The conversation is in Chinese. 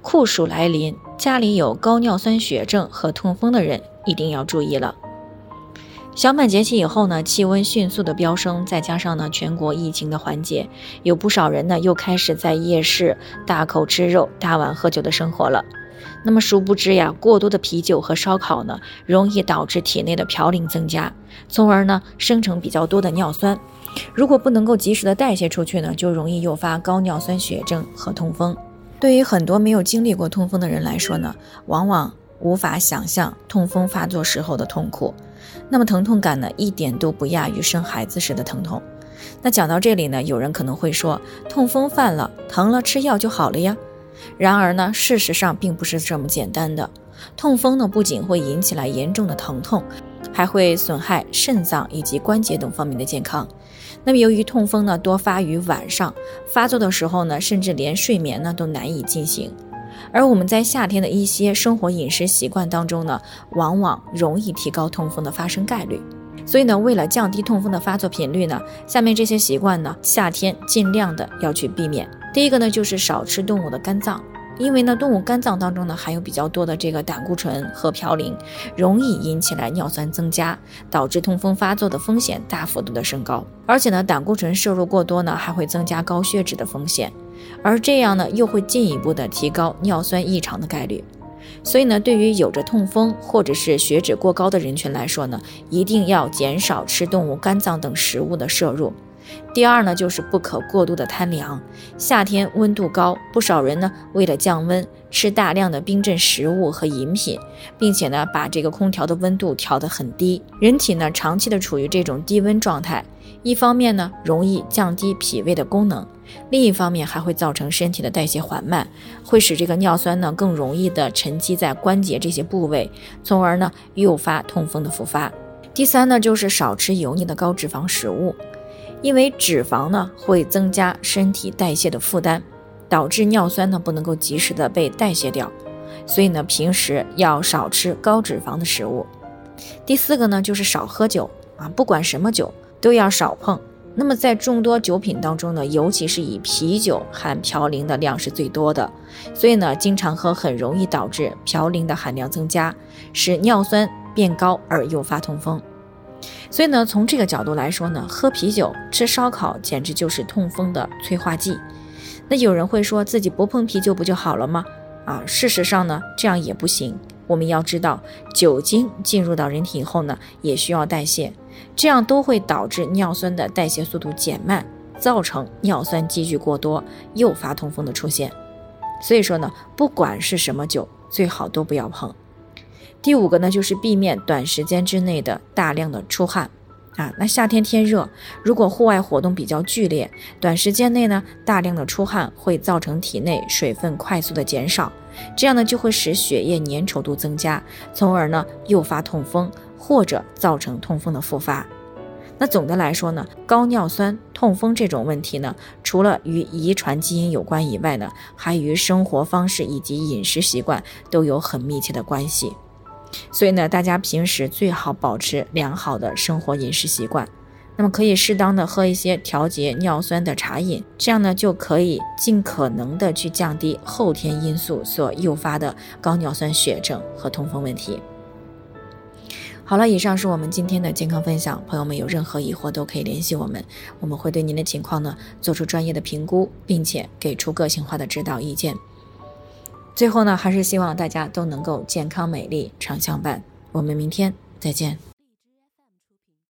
酷暑来临，家里有高尿酸血症和痛风的人一定要注意了。小满节气以后呢，气温迅速的飙升，再加上呢全国疫情的缓解，有不少人呢又开始在夜市大口吃肉、大碗喝酒的生活了。那么殊不知呀，过多的啤酒和烧烤呢，容易导致体内的嘌呤增加，从而呢生成比较多的尿酸。如果不能够及时的代谢出去呢，就容易诱发高尿酸血症和痛风。对于很多没有经历过痛风的人来说呢，往往无法想象痛风发作时候的痛苦。那么疼痛感呢，一点都不亚于生孩子时的疼痛。那讲到这里呢，有人可能会说，痛风犯了，疼了吃药就好了呀。然而呢，事实上并不是这么简单的。痛风呢，不仅会引起来严重的疼痛，还会损害肾脏以及关节等方面的健康。那么由于痛风呢多发于晚上，发作的时候呢，甚至连睡眠呢都难以进行。而我们在夏天的一些生活饮食习惯当中呢，往往容易提高痛风的发生概率。所以呢，为了降低痛风的发作频率呢，下面这些习惯呢，夏天尽量的要去避免。第一个呢，就是少吃动物的肝脏。因为呢，动物肝脏当中呢含有比较多的这个胆固醇和嘌呤，容易引起来尿酸增加，导致痛风发作的风险大幅度的升高。而且呢，胆固醇摄入过多呢，还会增加高血脂的风险，而这样呢，又会进一步的提高尿酸异常的概率。所以呢，对于有着痛风或者是血脂过高的人群来说呢，一定要减少吃动物肝脏等食物的摄入。第二呢，就是不可过度的贪凉。夏天温度高，不少人呢为了降温，吃大量的冰镇食物和饮品，并且呢把这个空调的温度调得很低。人体呢长期的处于这种低温状态，一方面呢容易降低脾胃的功能，另一方面还会造成身体的代谢缓慢，会使这个尿酸呢更容易的沉积在关节这些部位，从而呢诱发痛风的复发。第三呢就是少吃油腻的高脂肪食物。因为脂肪呢会增加身体代谢的负担，导致尿酸呢不能够及时的被代谢掉，所以呢平时要少吃高脂肪的食物。第四个呢就是少喝酒啊，不管什么酒都要少碰。那么在众多酒品当中呢，尤其是以啤酒含嘌呤的量是最多的，所以呢经常喝很容易导致嘌呤的含量增加，使尿酸变高而诱发痛风。所以呢，从这个角度来说呢，喝啤酒、吃烧烤简直就是痛风的催化剂。那有人会说自己不碰啤酒不就好了吗？啊，事实上呢，这样也不行。我们要知道，酒精进入到人体以后呢，也需要代谢，这样都会导致尿酸的代谢速度减慢，造成尿酸积聚过多，诱发痛风的出现。所以说呢，不管是什么酒，最好都不要碰。第五个呢，就是避免短时间之内的大量的出汗，啊，那夏天天热，如果户外活动比较剧烈，短时间内呢大量的出汗会造成体内水分快速的减少，这样呢就会使血液粘稠度增加，从而呢诱发痛风或者造成痛风的复发。那总的来说呢，高尿酸痛风这种问题呢，除了与遗传基因有关以外呢，还与生活方式以及饮食习惯都有很密切的关系。所以呢，大家平时最好保持良好的生活饮食习惯，那么可以适当的喝一些调节尿酸的茶饮，这样呢就可以尽可能的去降低后天因素所诱发的高尿酸血症和痛风问题。好了，以上是我们今天的健康分享，朋友们有任何疑惑都可以联系我们，我们会对您的情况呢做出专业的评估，并且给出个性化的指导意见。最后呢，还是希望大家都能够健康美丽常相伴。我们明天再见。